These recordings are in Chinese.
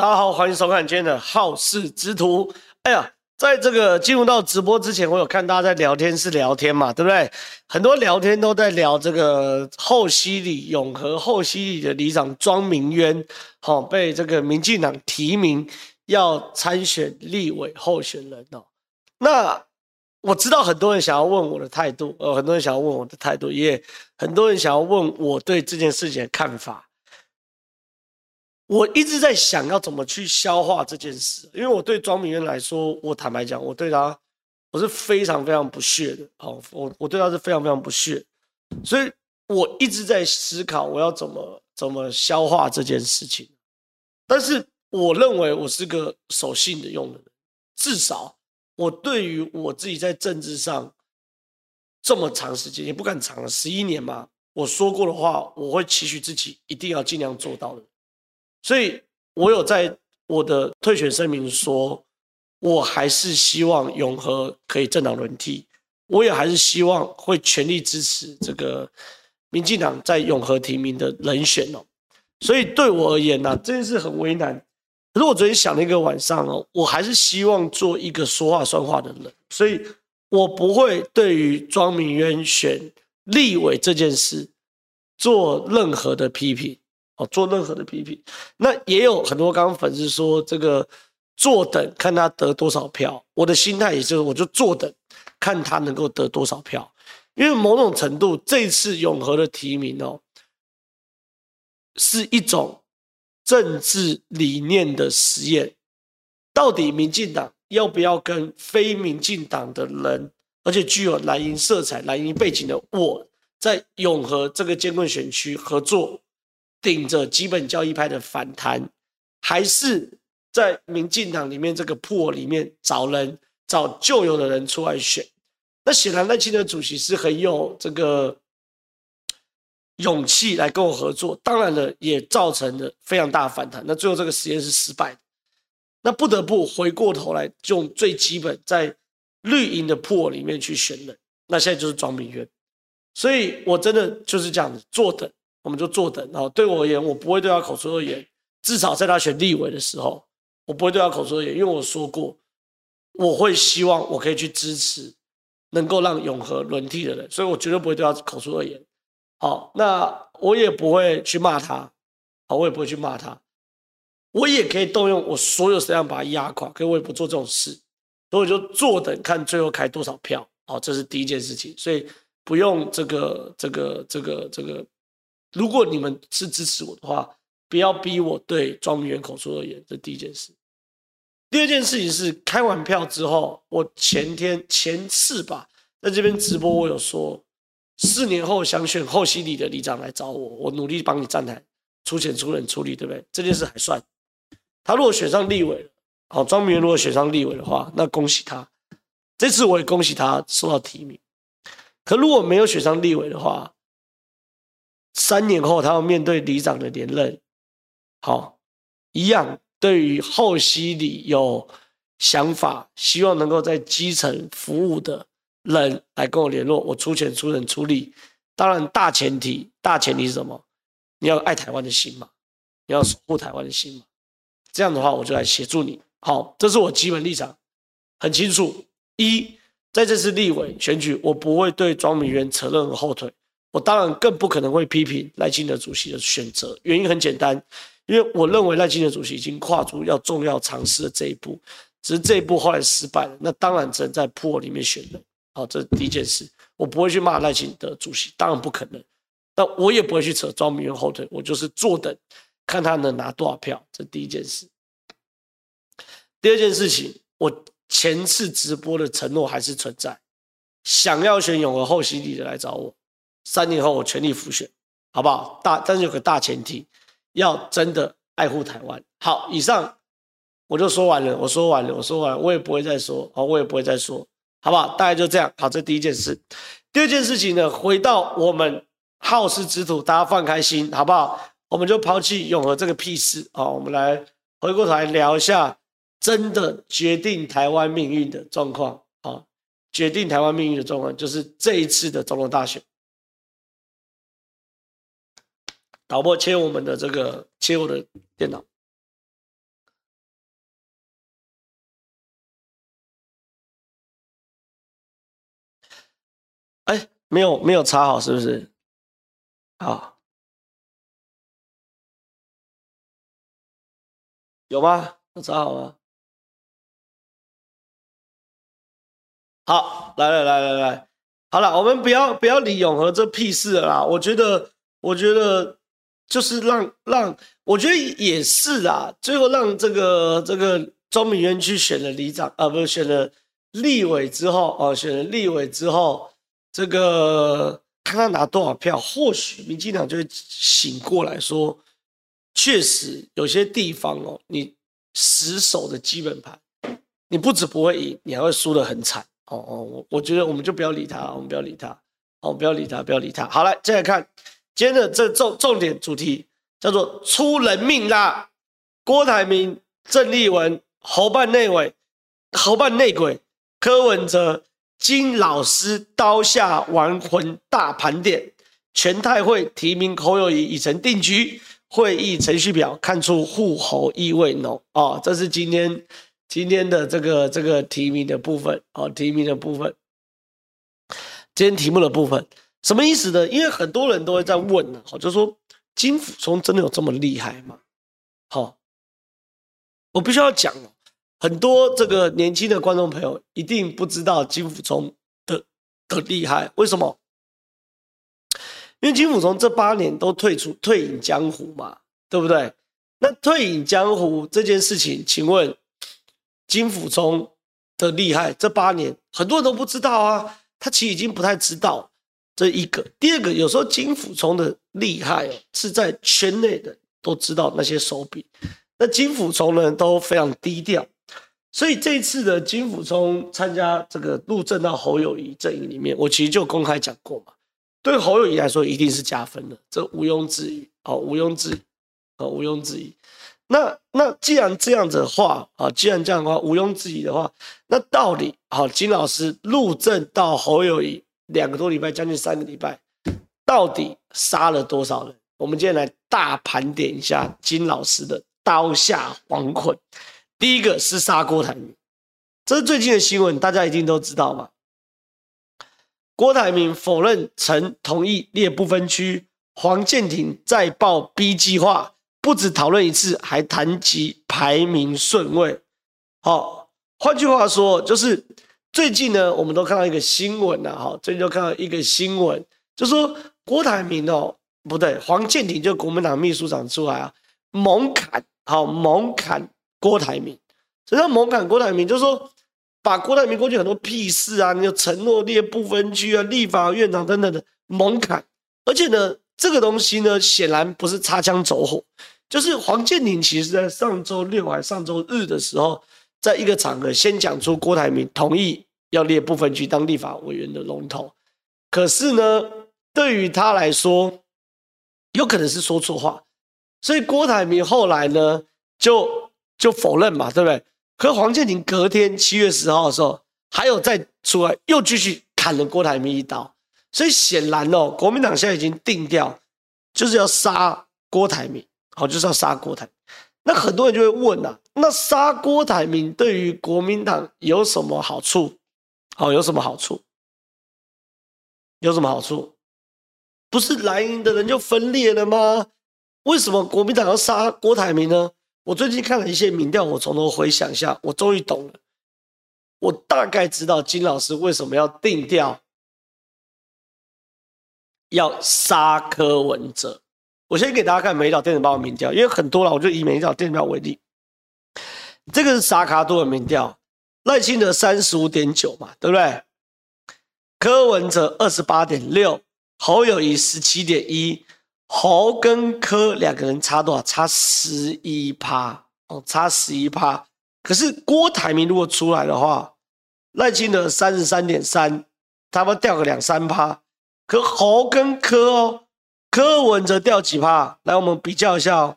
大家好，欢迎收看今天的好事之徒。哎呀，在这个进入到直播之前，我有看大家在聊天室聊天嘛，对不对？很多聊天都在聊这个后溪里永和后溪里的里长庄明渊，好、哦、被这个民进党提名要参选立委候选人哦。那我知道很多人想要问我的态度，呃，很多人想要问我的态度，也很多人想要问我对这件事情的看法。我一直在想要怎么去消化这件事，因为我对庄明渊来说，我坦白讲，我对他我是非常非常不屑的，好，我我对他是非常非常不屑，所以我一直在思考我要怎么怎么消化这件事情。但是我认为我是个守信的用的人，至少我对于我自己在政治上这么长时间也不敢长了十一年嘛，我说过的话，我会期许自己一定要尽量做到的。所以，我有在我的退选声明说，我还是希望永和可以政党轮替，我也还是希望会全力支持这个民进党在永和提名的人选哦。所以对我而言呢，这件事很为难。可是我昨天想了一个晚上哦，我还是希望做一个说话算话的人，所以我不会对于庄明渊选立委这件事做任何的批评。做任何的批评，那也有很多刚刚粉丝说这个坐等看他得多少票，我的心态也就是我就坐等看他能够得多少票，因为某种程度这次永和的提名哦，是一种政治理念的实验，到底民进党要不要跟非民进党的人，而且具有蓝营色彩、蓝营背景的我在永和这个艰困选区合作？顶着基本教义派的反弹，还是在民进党里面这个破里面找人，找旧有的人出来选。那显然赖清德主席是很有这个勇气来跟我合作，当然了，也造成了非常大的反弹。那最后这个实验是失败的，那不得不回过头来用最基本在绿营的破里面去选人。那现在就是庄明渊，所以我真的就是这样子坐等。我们就坐等，哦对我而言，我不会对他口出恶言。至少在他选立委的时候，我不会对他口出恶言，因为我说过，我会希望我可以去支持能够让永和轮替的人，所以我绝对不会对他口出恶言。好，那我也不会去骂他，好，我也不会去骂他，我也可以动用我所有力量把他压垮，可是我也不做这种事，所以我就坐等看最后开多少票。好，这是第一件事情，所以不用这个这个这个这个。如果你们是支持我的话，不要逼我对庄明渊口出恶言，这第一件事。第二件事情是开完票之后，我前天前次吧，在这边直播，我有说，四年后想选后溪里的里长来找我，我努力帮你站台，出钱出人出力，对不对？这件事还算。他如果选上立委，好，庄明如果选上立委的话，那恭喜他。这次我也恭喜他受到提名。可如果没有选上立委的话，三年后，他要面对里长的连任，好，一样。对于后溪里有想法，希望能够在基层服务的人来跟我联络，我出钱出人出力。当然，大前提，大前提是什么？你要爱台湾的心嘛，你要守护台湾的心嘛。这样的话，我就来协助你。好，这是我基本立场，很清楚。一，在这次立委选举，我不会对庄明渊扯任何后腿。我当然更不可能会批评赖清德主席的选择，原因很简单，因为我认为赖清德主席已经跨出要重要尝试的这一步，只是这一步后来失败了，那当然只能在破里面选人。好，这是第一件事，我不会去骂赖清德主席，当然不可能，但我也不会去扯庄明渊后腿，我就是坐等，看他能拿多少票，这第一件事。第二件事情，我前次直播的承诺还是存在，想要选永和后溪里的来找我。三年后我全力复选，好不好？大，但是有个大前提，要真的爱护台湾。好，以上我就说完了，我说完了，我说完，我也不会再说，好，我也不会再说，好不好？大概就这样。好，这第一件事。第二件事情呢，回到我们好事之徒，大家放开心，好不好？我们就抛弃永和这个屁事，好，我们来回过头来聊一下真的决定台湾命运的状况。好，决定台湾命运的状况就是这一次的总统大选。导播切我们的这个，切我的电脑。哎，没有没有插好，是不是？好，有吗？有插好吗？好，来来来来来，好了，我们不要不要理永和这屁事啦。我觉得，我觉得。就是让让，我觉得也是啦。最后让这个这个庄敏渊去选了里长啊，不是选了立委之后哦，选了立委之后，这个看他拿多少票，或许民进党就会醒过来说，确实有些地方哦，你死守的基本盘，你不止不会赢，你还会输得很惨。哦哦，我我觉得我们就不要理他，我们不要理他，哦，不要理他，不要理他。好来，再来看今天的这重重点主题，叫做出人命啦！郭台铭、郑丽文、侯办内委、侯办内鬼、柯文哲、金老师刀下亡魂大盘点，全代会提名侯友谊已成定局，会议程序表看出护侯意味浓哦，这是今天。今天的这个这个提名的部分，哦，提名的部分，今天题目的部分，什么意思呢？因为很多人都会在问呢，好，就说金溥聪真的有这么厉害吗？好，我必须要讲哦，很多这个年轻的观众朋友一定不知道金溥聪的的厉害，为什么？因为金溥聪这八年都退出退隐江湖嘛，对不对？那退隐江湖这件事情，请问？金溥聪的厉害，这八年很多人都不知道啊，他其实已经不太知道这一个。第二个，有时候金溥聪的厉害哦，是在圈内的都知道那些手笔，那金溥聪呢都非常低调，所以这次的金溥聪参加这个入政到侯友宜阵营里面，我其实就公开讲过嘛，对侯友宜来说一定是加分的，这毋庸置疑，哦，毋庸置疑，哦，毋庸置疑。那那既然这样子的话啊，既然这样的话毋庸置疑的话，那到底好金老师入政到侯友宜两个多礼拜，将近三个礼拜，到底杀了多少人？我们今天来大盘点一下金老师的刀下亡魂。第一个是杀郭台铭，这是最近的新闻，大家一定都知道嘛。郭台铭否认曾同意列不分区，黄建庭再爆 B 计划。不止讨论一次，还谈及排名顺位。好，换句话说，就是最近呢，我们都看到一个新闻了。哈，最近就看到一个新闻，就说郭台铭哦，不对，黄健庭就国民党秘书长出来啊，猛砍，好猛砍郭台铭。什么叫猛砍郭台铭？就是说把郭台铭过去很多屁事啊，你有承诺列不分区啊，立法院长等等的猛砍，而且呢。这个东西呢，显然不是擦枪走火，就是黄健庭其实在上周六还上周日的时候，在一个场合先讲出郭台铭同意要列不分区当立法委员的龙头，可是呢，对于他来说，有可能是说错话，所以郭台铭后来呢就就否认嘛，对不对？可黄健庭隔天七月十号的时候，还有再出来又继续砍了郭台铭一刀。所以显然哦，国民党现在已经定调，就是要杀郭台铭，好，就是要杀郭台。那很多人就会问啊，那杀郭台铭对于国民党有什么好处？好，有什么好处？有什么好处？不是蓝营的人就分裂了吗？为什么国民党要杀郭台铭呢？我最近看了一些民调，我从头回想一下，我终于懂了，我大概知道金老师为什么要定调。要杀柯文哲，我先给大家看《美岛电子报》的民调，因为很多了，我就以《美岛电子报》为例。这个是萨卡多的民调，赖清德三十五点九嘛，对不对？柯文哲二十八点六，侯友谊十七点一，侯跟柯两个人差多少？差十一趴哦，差十一趴。可是郭台铭如果出来的话，赖清德三十三点三，差不掉个两三趴。可侯跟柯哦，柯文哲掉几趴？来，我们比较一下哦。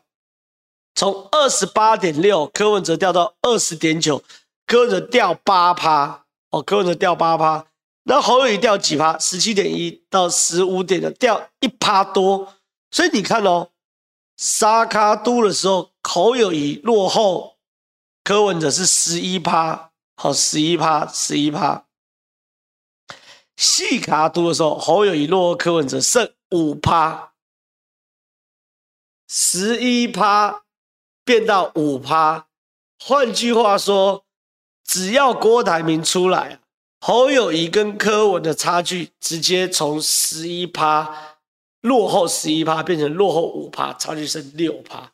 从二十八点六，柯文哲掉到二十点九，柯文哲掉八趴哦，柯文哲掉八趴。那侯友宜掉几趴？十七点一到十五点的，掉一趴多。所以你看哦，沙卡都的时候，侯友宜落后柯文哲是十一趴，好，十一趴，十一趴。细卡都的时候，侯友宜落后柯文哲剩五趴，十一趴变到五趴。换句话说，只要郭台铭出来，侯友谊跟柯文的差距直接从十一趴落后十一趴变成落后五趴，差距剩六趴。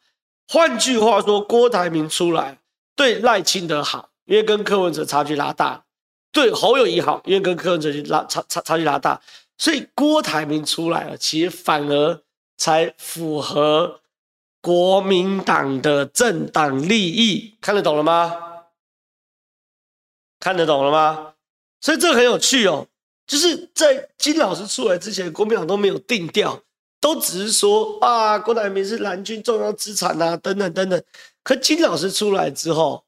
换句话说，郭台铭出来对赖清德好，因为跟柯文哲差距拉大。对侯友谊好，因为跟柯文哲拉差差差距拉大，所以郭台铭出来了，其实反而才符合国民党的政党利益，看得懂了吗？看得懂了吗？所以这很有趣哦，就是在金老师出来之前，国民党都没有定调，都只是说啊，郭台铭是蓝军重要资产啊，等等等等。可金老师出来之后，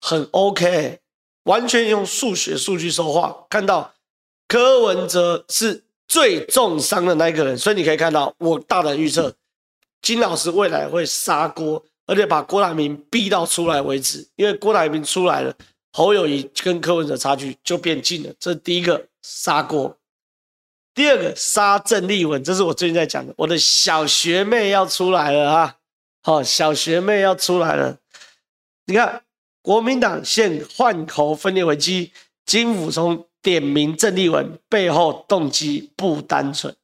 很 OK。完全用数学数据说话，看到柯文哲是最重伤的那一个人，所以你可以看到我大胆预测，金老师未来会杀锅，而且把郭台铭逼到出来为止，因为郭台铭出来了，侯友宜跟柯文哲差距就变近了，这是第一个杀锅。第二个杀郑丽文，这是我最近在讲的，我的小学妹要出来了啊！好，小学妹要出来了，你看。国民党现换侯分裂危机，金溥聪点名郑丽文背后动机不单纯。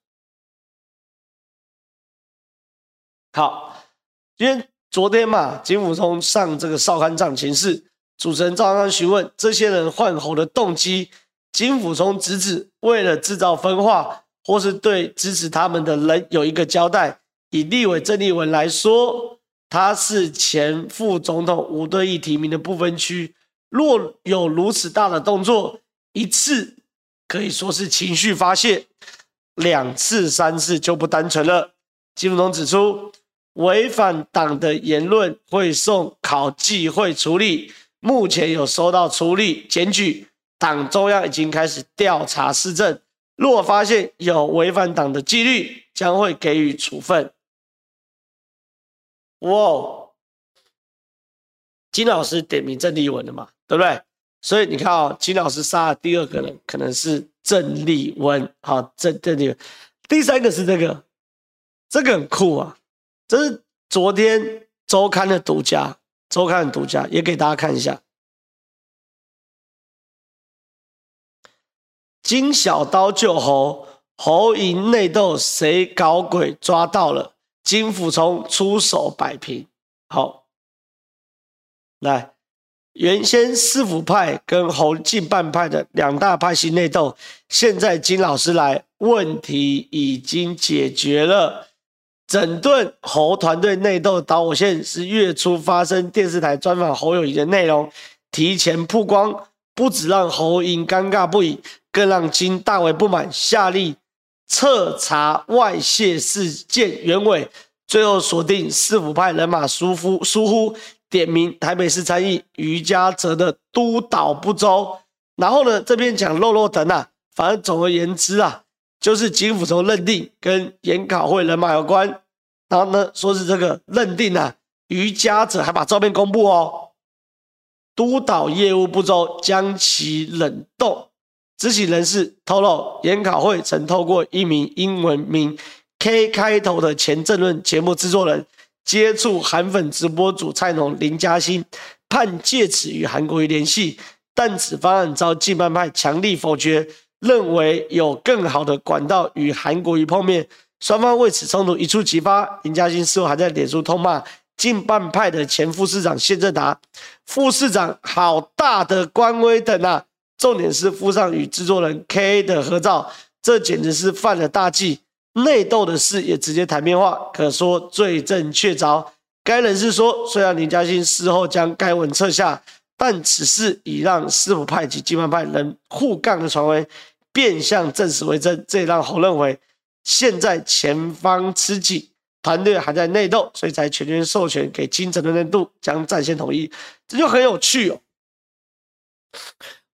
好，因为昨天嘛，金溥聪上这个少康战情室，主持人赵康询问这些人换候的动机，金溥聪直指为了制造分化，或是对支持他们的人有一个交代。以立委郑丽文来说。他是前副总统吴敦义提名的不分区，若有如此大的动作，一次可以说是情绪发泄，两次、三次就不单纯了。金溥聪指出，违反党的言论会送考纪会处理，目前有收到处理检举，党中央已经开始调查市政，若发现有违反党的纪律，将会给予处分。哇，金老师点名郑立文的嘛，对不对？所以你看哦，金老师杀的第二个人可能是郑立文，好，郑郑立文。第三个是这个，这个很酷啊，这是昨天周刊的独家，周刊的独家也给大家看一下。金小刀救侯，侯赢内斗谁搞鬼抓到了。金溥聪出手摆平，好，来，原先四府派跟侯进半派的两大派系内斗，现在金老师来，问题已经解决了。整顿侯团队内斗导火线是月初发生电视台专访侯友谊的内容，提前曝光，不止让侯赢尴尬不已，更让金大为不满，下令。彻查外泄事件原委，最后锁定市府派人马疏忽疏忽，点名台北市参议余嘉泽的督导不周。然后呢，这边讲漏漏等啊，反正总而言之啊，就是金溥聪认定跟研考会人马有关。然后呢，说是这个认定啊，于嘉泽还把照片公布哦，督导业务不周，将其冷冻。知情人士透露，研考会曾透过一名英文名 K 开头的前政论节目制作人接触韩粉直播主蔡农、林嘉欣，盼借此与韩国瑜联系，但此方案遭近半派强力否决，认为有更好的管道与韩国瑜碰面。双方为此冲突一触即发，林嘉欣事后还在脸书痛骂近半派的前副市长谢振达，副市长好大的官威等啊！重点是附上与制作人 K 的合照，这简直是犯了大忌。内斗的事也直接台面化，可说罪证确凿。该人士说，虽然林嘉欣事后将该文撤下，但此事已让市府派及金门派人互杠的传闻变相证实为真。这也让侯认为，现在前方吃紧，团队还在内斗，所以才全权授权给金城的年度将战线统一，这就很有趣哦。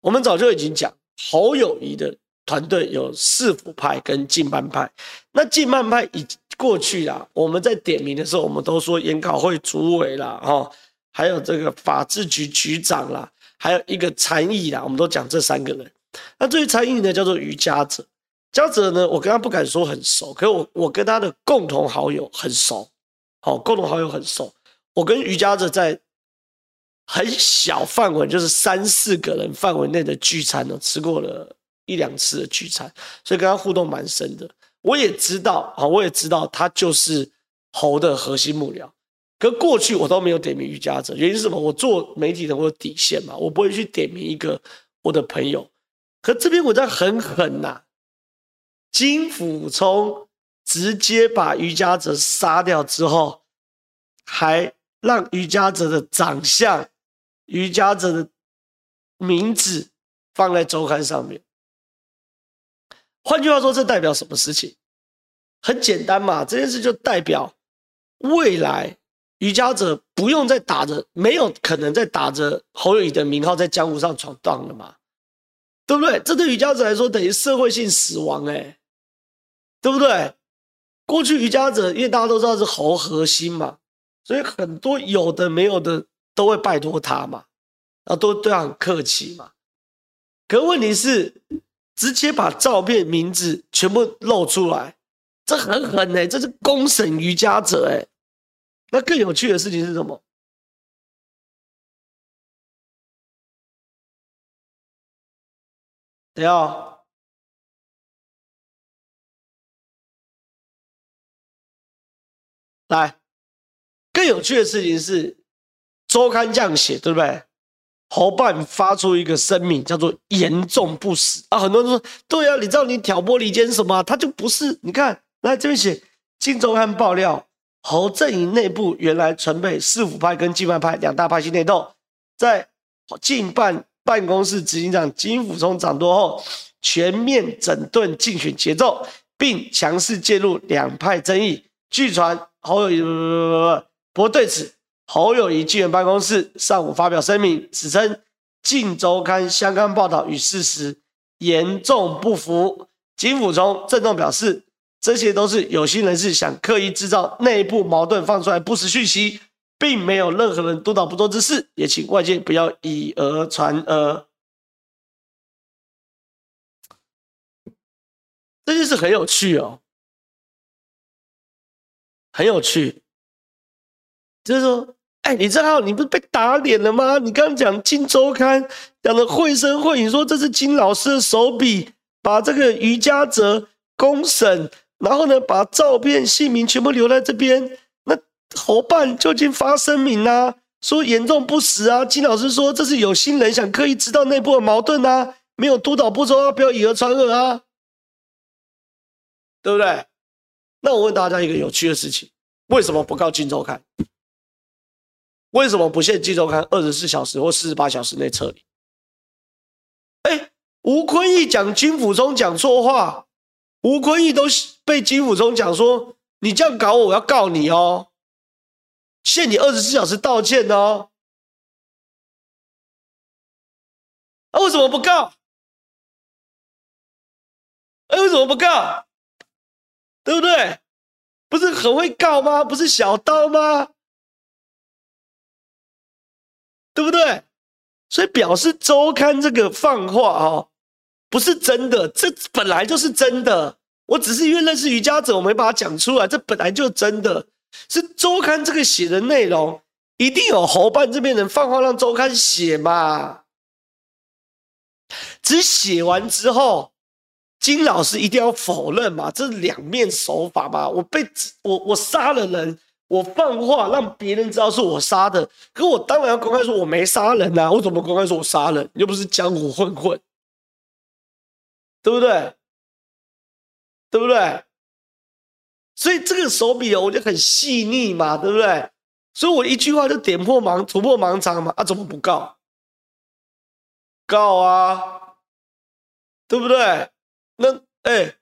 我们早就已经讲，侯友谊的团队有市府派跟近半派。那近半派已过去啦，我们在点名的时候，我们都说研考会主委啦，哈，还有这个法制局局长啦，还有一个参议啦，我们都讲这三个人。那最蔡英文的叫做于嘉泽，嘉泽呢，我跟他不敢说很熟，可是我我跟他的共同好友很熟，好，共同好友很熟。我跟于嘉泽在很小范围，就是三四个人范围内的聚餐呢，吃过了一两次的聚餐，所以跟他互动蛮深的。我也知道啊，我也知道他就是侯的核心幕僚。可过去我都没有点名于嘉泽，原因是什么？我做媒体的我有底线嘛，我不会去点名一个我的朋友。可这边我在很狠呐、金溥聪直接把于嘉泽杀掉之后，还让于嘉泽的长相、于嘉泽的名字放在周刊上面。换句话说，这代表什么事情？很简单嘛，这件事就代表未来。瑜伽者不用再打着，没有可能再打着侯友宜的名号在江湖上闯荡了嘛，对不对？这对瑜伽者来说等于社会性死亡，哎，对不对？过去瑜伽者，因为大家都知道是侯核心嘛，所以很多有的没有的都会拜托他嘛，然后都对他很客气嘛。可问题是，直接把照片、名字全部露出来，这很狠哎，这是公审瑜伽者哎。那更有趣的事情是什么？等下，来，更有趣的事情是，周刊这样写，对不对？侯办发出一个声明，叫做“严重不实”啊！很多人说，对啊，你知道你挑拨离间什么啊？他就不是，你看，来这边写，《镜周刊》爆料。侯阵营内部原来存备市府派跟亲派派两大派系内斗，在竞办办公室执行长金辅聪掌舵后，全面整顿竞选节奏，并强势介入两派争议。据传侯友宜不不不不不，不对此，侯友谊竞选办公室上午发表声明，指称《晋周刊》相关报道与事实严重不符。金辅聪郑重表示。这些都是有心人士想刻意制造内部矛盾，放出来不实讯息，并没有任何人督导不周之事，也请外界不要以讹传讹。这件事很有趣哦，很有趣。就是说，哎，李正浩，你不是被打脸了吗？你刚刚讲《金周刊》讲的绘声绘影，说这是金老师的手笔，把这个余嘉泽公审。然后呢，把照片、姓名全部留在这边。那侯办就已经发声明、啊，说严重不实啊。金老师说这是有心人想刻意知道内部的矛盾啊，没有督导不周啊，不要以讹传讹啊，对不对？那我问大家一个有趣的事情：为什么不告《金周刊》？为什么不限《金周刊》二十四小时或四十八小时内撤离？哎，吴坤义讲金溥聪讲错话。吴坤义都被金溥聪讲说，你这样搞我，我要告你哦，限你二十四小时道歉哦。啊，为什么不告？哎，为什么不告？对不对？不是很会告吗？不是小刀吗？对不对？所以表示周刊这个放话哦。不是真的，这本来就是真的。我只是因为认识瑜伽者，我没把它讲出来。这本来就真的，是周刊这个写的内容，一定有侯办这边人放话让周刊写嘛。只写完之后，金老师一定要否认嘛，这是两面手法嘛。我被我我杀了人，我放话让别人知道是我杀的，可我当然要公开说我没杀人呐、啊。我怎么公开说我杀人？又不是江湖混混。对不对？对不对？所以这个手笔哦，我就很细腻嘛，对不对？所以我一句话就点破盲、突破盲肠嘛。啊，怎么不告？告啊，对不对？那哎，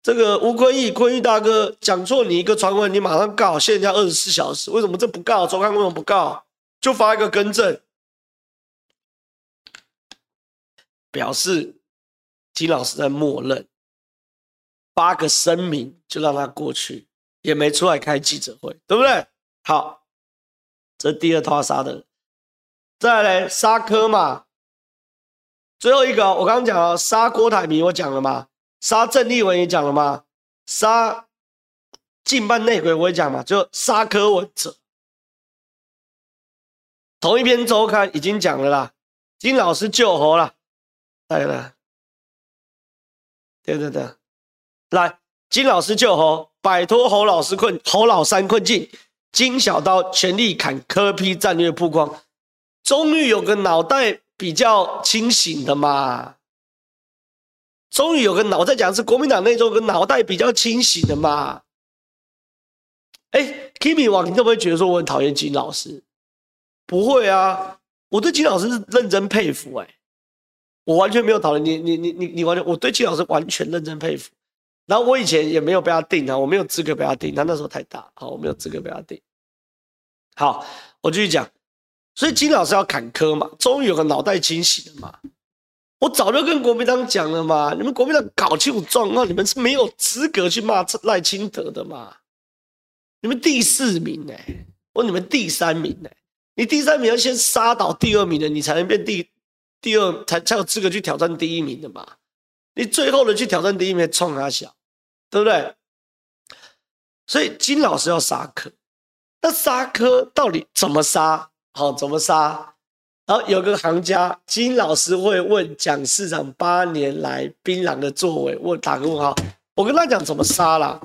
这个吴坤义、坤义大哥讲错你一个传闻，你马上告，限人家二十四小时。为什么这不告？周刊为什么不告？就发一个更正，表示。金老师在默认，发个声明就让他过去，也没出来开记者会，对不对？好，这第二套杀的，再来杀科嘛，最后一个，我刚刚讲了杀郭台铭，我讲了吗？杀郑丽文也讲了吗？杀近半内鬼我也讲嘛，就杀柯文哲。同一篇周刊已经讲了啦，金老师救活了，来了，对对对，来，金老师救猴，摆脱侯老师困侯老三困境，金小刀全力砍科批战略曝光，终于有个脑袋比较清醒的嘛，终于有个脑袋讲是国民党内中有个脑袋比较清醒的嘛，哎，Kimi 王，你会不会觉得说我很讨厌金老师？不会啊，我对金老师是认真佩服哎、我完全没有讨厌你你你你你完全，我对金老师完全认真佩服。然后我以前也没有被他定啊，我没有资格被他定，他那时候太大，好，我没有资格被他定。好，我继续讲，所以金老师要坎坷嘛，终于有个脑袋清醒了嘛。我早就跟国民党讲了嘛，你们国民党搞清楚状况，你们是没有资格去骂赖清德的嘛。你们第四名哎、欸，我你们第三名哎、你第三名要先杀倒第二名的，你才能变第第二，才才有资格去挑战第一名的嘛。你最后的去挑战第一名，冲他小，对不对？所以金老师要杀科，那杀科到底怎么杀？好，怎么杀？然后有个行家，金老师会问蒋市长八年来槟榔的作为，问打个问号。我跟他讲怎么杀啦。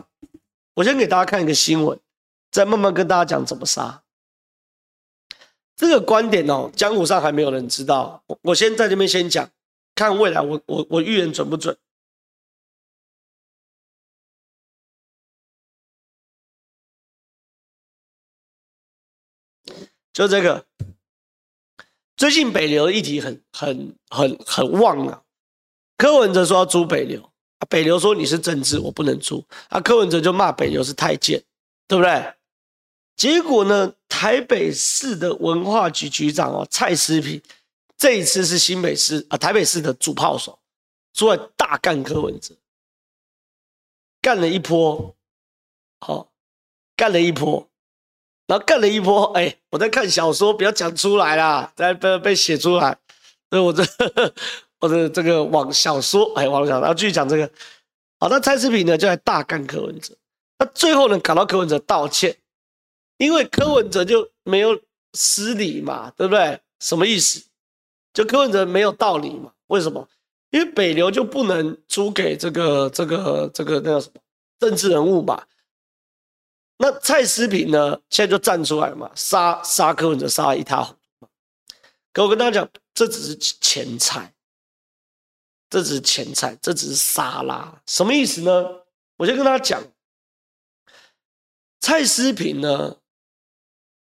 我先给大家看一个新闻，再慢慢跟大家讲怎么杀。这个观点哦，江湖上还没有人知道。我先在这边先讲，看未来我我我预言准不准？就这个，最近北流的议题很很很很旺啊。柯文哲说要租北流，啊，北流说你是政治，我不能租。啊，柯文哲就骂北流是太监，对不对？结果呢？台北市的文化局局长哦，蔡思萍，这一次是新北市啊，台北市的主炮手，出来大干柯文哲，干了一波，好，干了一波，然后干了一波，哎，我在看小说，不要讲出来啦，再被被写出来，所以我这 我的这个网小说，哎，网小说，然后继续讲这个，好，那蔡诗萍呢就来大干柯文哲，那最后呢，搞到柯文哲道歉。因为柯文哲就没有失礼嘛，对不对？什么意思？就柯文哲没有道理嘛？为什么？因为北流就不能租给这个、这个、这个那叫什么政治人物嘛？那蔡思萍呢？现在就站出来嘛，杀杀柯文哲，杀一塌糊涂嘛。可我跟大家讲，这只是前菜，这只是前菜，这只是沙拉。什么意思呢？我先跟大家讲，蔡思萍呢？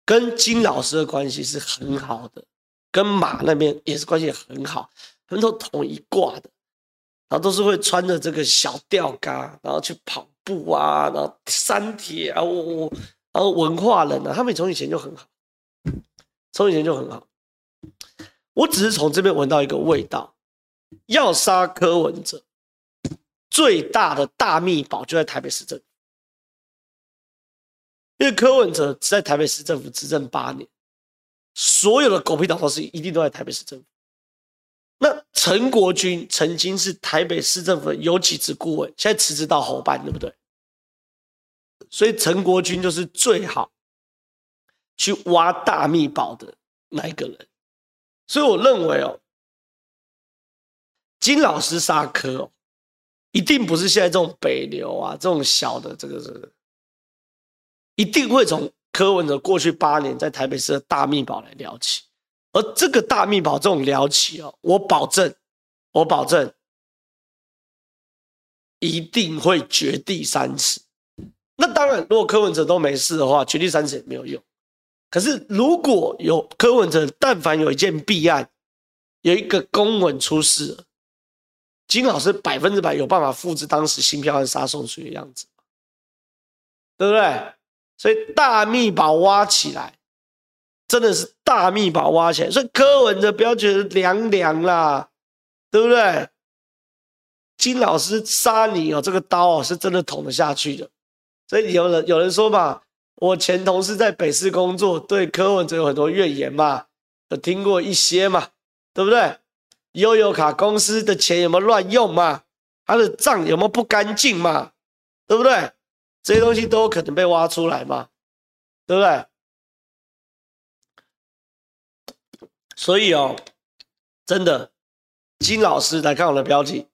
跟金老师的关系是很好的，跟马那边也是关系很好，他们都同一挂的，然后都是会穿着这个小吊嘎，然后去跑步啊，然后三铁啊，我我，然后文化人啊，他们从以前就很好，从以前就很好。我只是从这边闻到一个味道，要杀柯文哲，最大的大秘宝就在台北市政府。因为柯文哲在台北市政府执政八年，所有的狗屁倒灶事一定都在台北市政府。那陈国军曾经是台北市政府的有几职顾问，现在辞职到侯办，对不对？所以陈国军就是最好去挖大秘宝的那一个人。所以我认为哦，金老师杀柯哦，一定不是现在这种北流啊，这种小的这个这个。一定会从柯文哲过去八年在台北市的大秘宝来聊起，而这个大秘宝这种聊起哦，我保证，我保证，一定会绝地三尺。那当然，如果柯文哲都没事的话，绝地三尺也没有用。可是如果有柯文哲，但凡有一件弊案，有一个公文出事，金老师百分之百有办法复制当时新票案杀宋楚的样子，对不对？所以大秘宝挖起来，真的是大秘宝挖起来。所以柯文哲不要觉得凉凉啦，对不对？金老师杀你哦，这个刀哦是真的捅得下去的。所以有人有人说嘛，我前同事在北市工作，对柯文哲有很多怨言嘛，有听过一些嘛，对不对？悠游卡公司的钱有没有乱用嘛？他的账有没有不干净嘛？对不对？这些东西都有可能被挖出来嘛？对不对？所以哦，真的，金老师来看我的标题，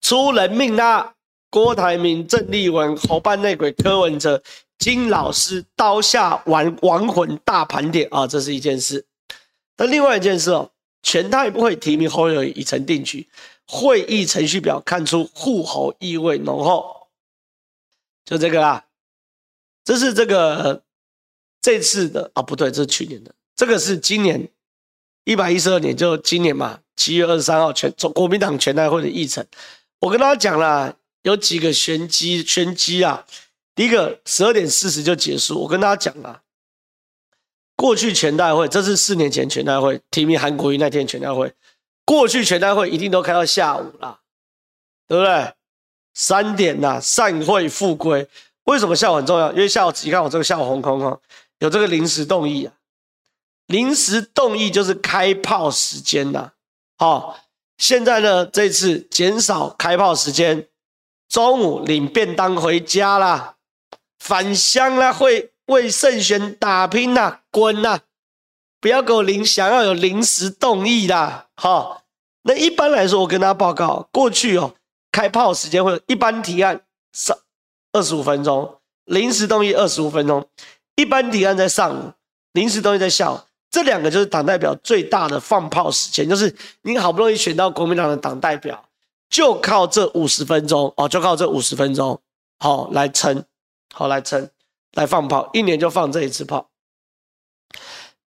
出人命啦！郭台铭、郑丽文、侯办内鬼、柯文哲、金老师刀下亡亡魂大盘点啊，这是一件事。那另外一件事哦，全代会提名侯友宜已成定局，会议程序表看出护侯意味浓厚，就这个啦。这是这个这次的啊，不对，这是去年的，这个是今年一百一十二年，就今年嘛，七月二十三号全国民党全代会的议程，我跟大家讲了。有几个玄机，玄机啊！第一个，十二点四十就结束。我跟大家讲啊，过去全代会，这是四年前全代会提名韩国瑜那天全代会，过去全代会一定都开到下午啦，对不对？三点呐，散会复归。为什么下午很重要？因为下午你看我这个下午红空空，有这个临时动议啊，临时动议就是开炮时间呐。好，现在呢，这次减少开炮时间。中午领便当回家啦，返乡啦，会为胜选打拼啦，滚啦！不要给我临，想要有临时动议啦，好。那一般来说，我跟大家报告，过去哦，开炮时间会有一般提案上二十五分钟，临时动议二十五分钟，一般提案在上午，临时动议在下午，这两个就是党代表最大的放炮时间，就是你好不容易选到国民党的党代表。就靠这五十分钟哦，就靠这五十分钟，好来撑，好来撑，来放炮，一年就放这一次炮。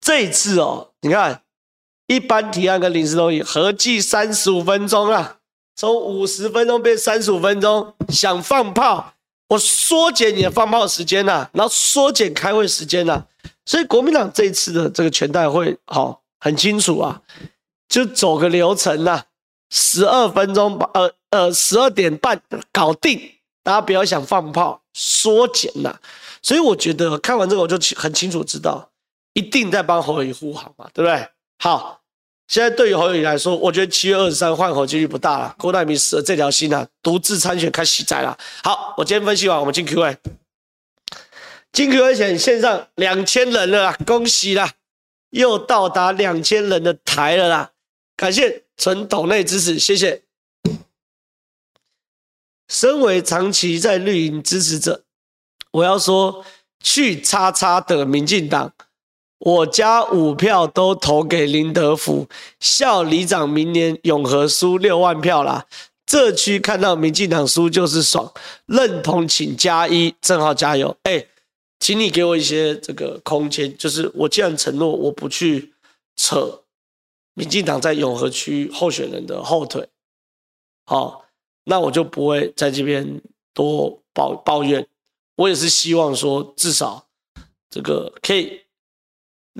这一次哦，你看，一般提案跟临时动议合计三十五分钟啊，从五十分钟变三十五分钟，想放炮，我缩减你的放炮时间呐，然后缩减开会时间呐，所以国民党这一次的这个全代会，好很清楚啊，就走个流程呐。十二分钟把，呃呃，十二点半搞定，大家不要想放炮，缩减呐。所以我觉得看完这个，我就很清楚知道，一定在帮侯友宜护航嘛，对不对？好，现在对于侯友宜来说，我觉得七月二十三换侯几率不大了。郭台铭死了这条心啊，独自参选开喜灾了。好，我今天分析完，我们进 Q&A，进 Q&A 前线上两千人了啦，恭喜啦，又到达两千人的台了啦，感谢。纯抖内支持，谢谢。身为长期在绿营支持者，我要说，去叉叉的民进党，我家五票都投给林德福，校里长明年永和输六万票啦。这区看到民进党输就是爽，认同请加一，正好加油。哎，请你给我一些这个空间，就是我既然承诺我不去扯。民进党在永和区候选人的后腿，好，那我就不会在这边多抱抱怨。我也是希望说，至少这个可以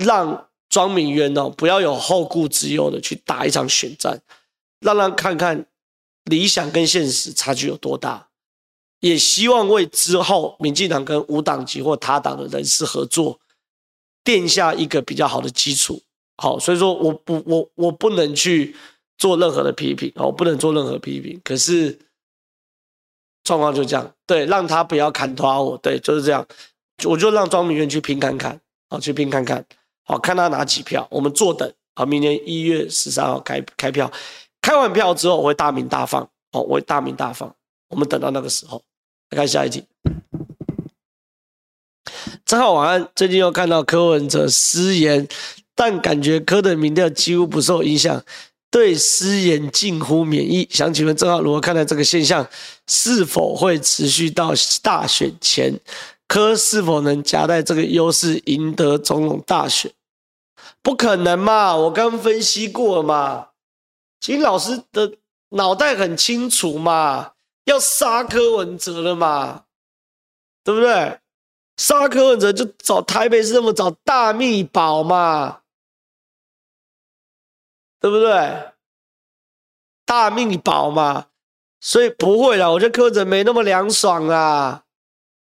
让庄明渊哦，不要有后顾之忧的去打一场选战，让他看看理想跟现实差距有多大。也希望为之后民进党跟无党籍或他党的人士合作奠下一个比较好的基础。好，所以说我不我我不能去做任何的批评，我不能做任何批评。可是状况就这样，对，让他不要砍拖我，对，就是这样。我就让庄明渊去拼看看，好，去拼看看，好，看他拿几票，我们坐等。好，明年一月十三号开开票，开完票之后我会大鸣大放，好，我会大鸣大放。我们等到那个时候，来看下一题。正好晚安，最近又看到柯文哲失言。但感觉柯的民调几乎不受影响，对失言近乎免疫。想请问正好如何看待这个现象？是否会持续到大选前？柯是否能夹带这个优势赢得总统大选？不可能嘛！我刚分析过了嘛。金老师的脑袋很清楚嘛，要杀柯文哲了嘛，对不对？杀柯文哲就找台北市政府找大秘宝嘛。对不对？大秘宝嘛，所以不会啦。我觉得柯文哲没那么凉爽啊，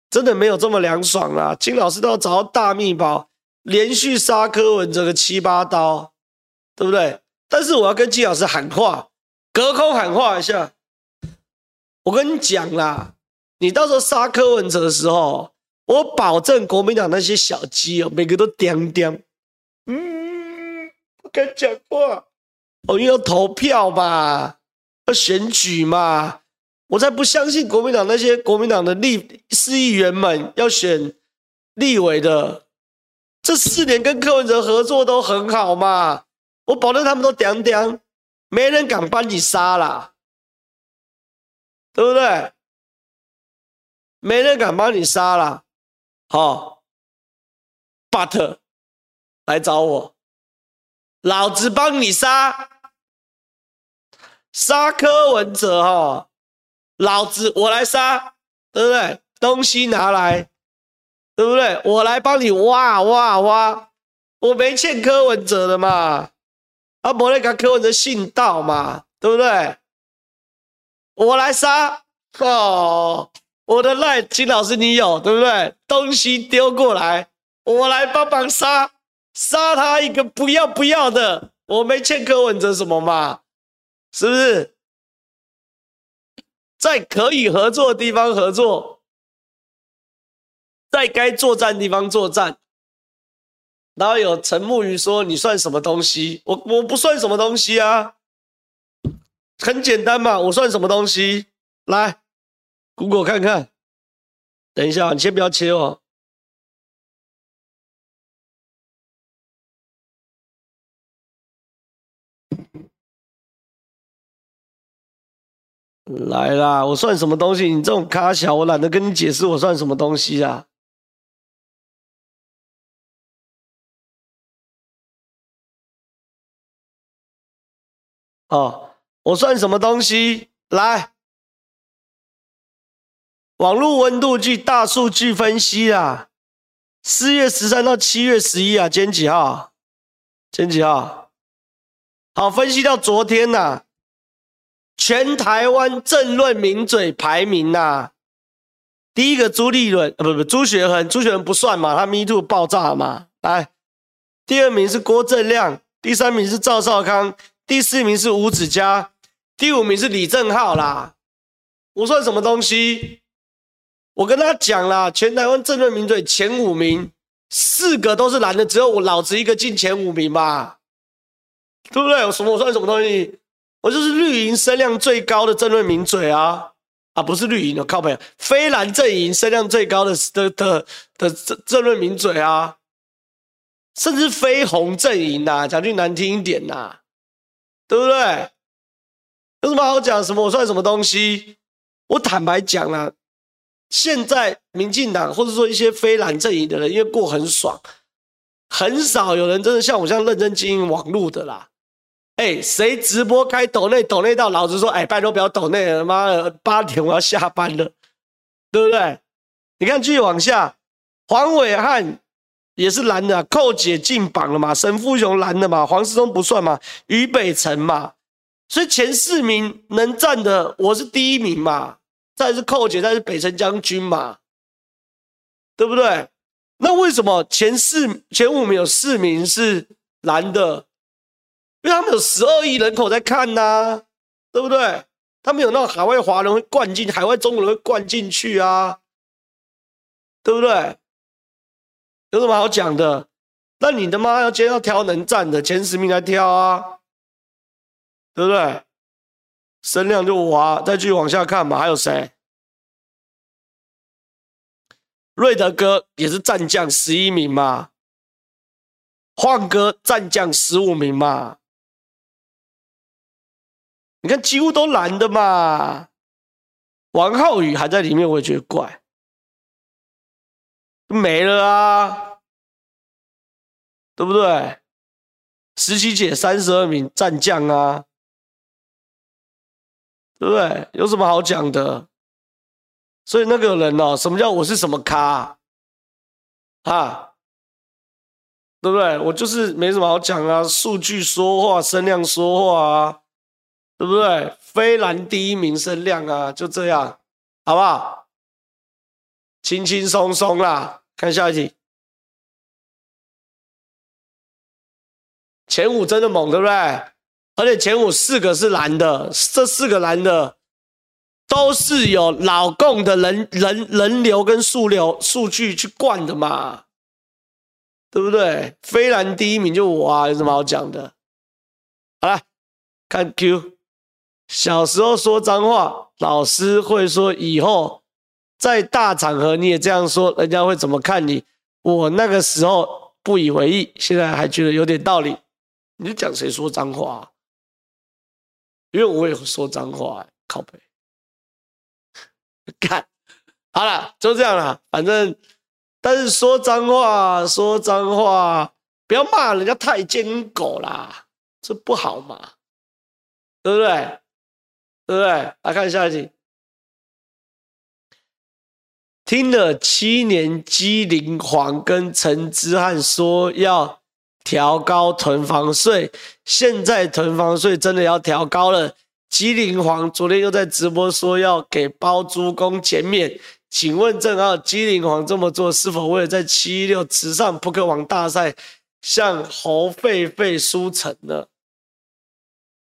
真的没有这么凉爽啊。金老师都要找到大秘宝，连续杀柯文哲个七八刀，对不对？但是我要跟金老师喊话，隔空喊话一下。我跟你讲啦，你到时候杀柯文哲的时候，我保证国民党那些小鸡哦，每个都掂掂。嗯，不敢讲话。哦，因为要投票嘛，要选举嘛，我才不相信国民党那些国民党的立市议员们要选立委的。这四年跟柯文哲合作都很好嘛，我保证他们都屌屌，没人敢把你杀啦，对不对？没人敢把你杀啦。好，but 来找我，老子帮你杀，杀柯文哲哈，老子我来杀，对不对？东西拿来。对不对？我来帮你挖挖挖，我没欠柯文哲的嘛，啊，没那个柯文哲信道嘛，对不对？我来杀哦，我的赖金老师你有对不对？东西丢过来，我来帮忙杀，杀他一个不要不要的，我没欠柯文哲什么嘛，是不是？在可以合作的地方合作。在该作战地方作战，然后有陈木鱼说：“你算什么东西？我我不算什么东西啊，很简单嘛，我算什么东西？来，Google 看看。等一下，你先不要切哦。来啦，我算什么东西？你这种咖小，我懒得跟你解释我算什么东西啊。”哦，我算什么东西？来，网络温度计大数据分析啊，四月十三到七月十一啊，今天几号？今天几号？好，分析到昨天呐、啊，全台湾政论名嘴排名呐、啊，第一个朱立伦，呃，不不，朱学恒，朱学恒不算嘛，他 Me Too 爆炸嘛。来，第二名是郭正亮，第三名是赵少康。第四名是吴子嘉，第五名是李正浩啦。我算什么东西？我跟他讲啦，全台湾政论名嘴前五名，四个都是男的，只有我老子一个进前五名吧，对不对？我什么？我算什么东西？我就是绿营声量最高的政论名嘴啊！啊，不是绿营的，靠北，非蓝阵营声量最高的的的的政政论名嘴啊，甚至非红阵营呐，讲句难听一点呐。对不对？有什么好讲？什么我算什么东西？我坦白讲啦，现在民进党或者说一些非蓝阵营的人，因为过很爽，很少有人真的像我这样认真经营网络的啦。哎，谁直播开抖内抖内到老子说，哎，拜托不要抖内了，妈的，八点我要下班了，对不对？你看继续往下，黄伟汉。也是蓝的，寇姐进榜了嘛？沈富雄蓝的嘛？黄世聪不算嘛？于北辰嘛？所以前四名能站的，我是第一名嘛？再是寇姐，再是北辰将军嘛？对不对？那为什么前四、前五名有四名是蓝的？因为他们有十二亿人口在看呐、对不对？他们有那种海外华人会灌进，海外中国人会灌进去啊，对不对？有什么好讲的？那你的妈要今天要挑能站的前十名来挑啊，对不对？声量就我啊，再继续往下看嘛，还有谁？瑞德哥也是战将十一名嘛，晃哥战将十五名嘛，你看几乎都蓝的嘛，王浩宇还在里面，我也觉得怪。没了啊，对不对？十七姐三十二名战将啊，对不对？有什么好讲的？所以那个人哦，什么叫我是什么咖啊？对不对？我就是没什么好讲啊，数据说话，声量说话啊，对不对？非蓝第一名声量啊，就这样，好不好？轻轻松松啦，看下一题。前五真的猛，对不对？而且前五四个是蓝的，这四个蓝的都是有老共的人人人流跟数流数据去灌的嘛，对不对？非蓝第一名就我啊，有什么好讲的？好了，看 Q，小时候说脏话，老师会说以后在大场合你也这样说，人家会怎么看你？我那个时候不以为意，现在还觉得有点道理。你讲谁说脏话？因为我也说脏话，靠北。看，好了，就这样了。反正，但是说脏话，说脏话，不要骂人家太监狗啦，这不好嘛，对不对？对不对？来看下一题。听了七年，机灵黄跟陈之汉说要。调高囤房税，现在囤房税真的要调高了。机灵黄昨天又在直播说要给包租公减免，请问正浩机灵黄这么做是否为了在七一六慈善扑克王大赛向侯狒狒输诚呢？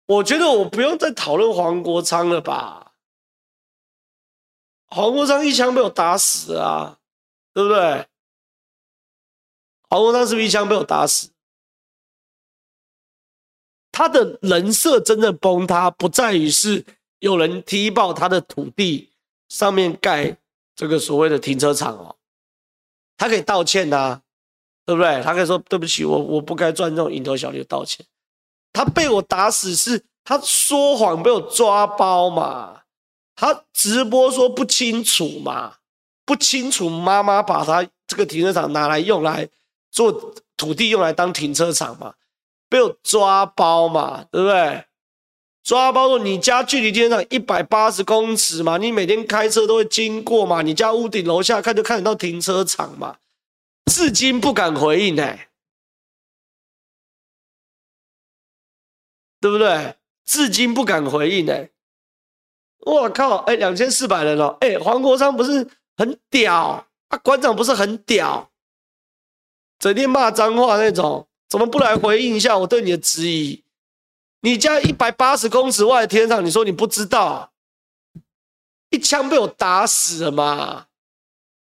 我觉得我不用再讨论黄国昌了吧？黄国昌一枪被我打死啊，对不对？黄国昌是不是一枪被我打死？他的人设真的崩塌，不在于是有人踢爆他的土地上面盖这个所谓的停车场哦，他可以道歉呐、啊，对不对？他可以说对不起，我我不该赚这种蝇头小利，道歉。他被我打死是他说谎被我抓包嘛，他直播说不清楚嘛，不清楚妈妈把他这个停车场拿来用来做土地用来当停车场嘛。被我抓包嘛，对不对？抓包说你家距离停车场一百八十公尺嘛，你每天开车都会经过嘛，你家屋顶楼下看就看得到停车场嘛，至今不敢回应呢、欸，对不对？至今不敢回应呢、我靠，哎，两千四百人哦，哎，黄国昌不是很屌啊？馆长不是很屌，整天骂脏话那种。怎么不来回应一下我对你的质疑？你家一百八十公尺外的天上，你说你不知道？一枪被我打死了嘛？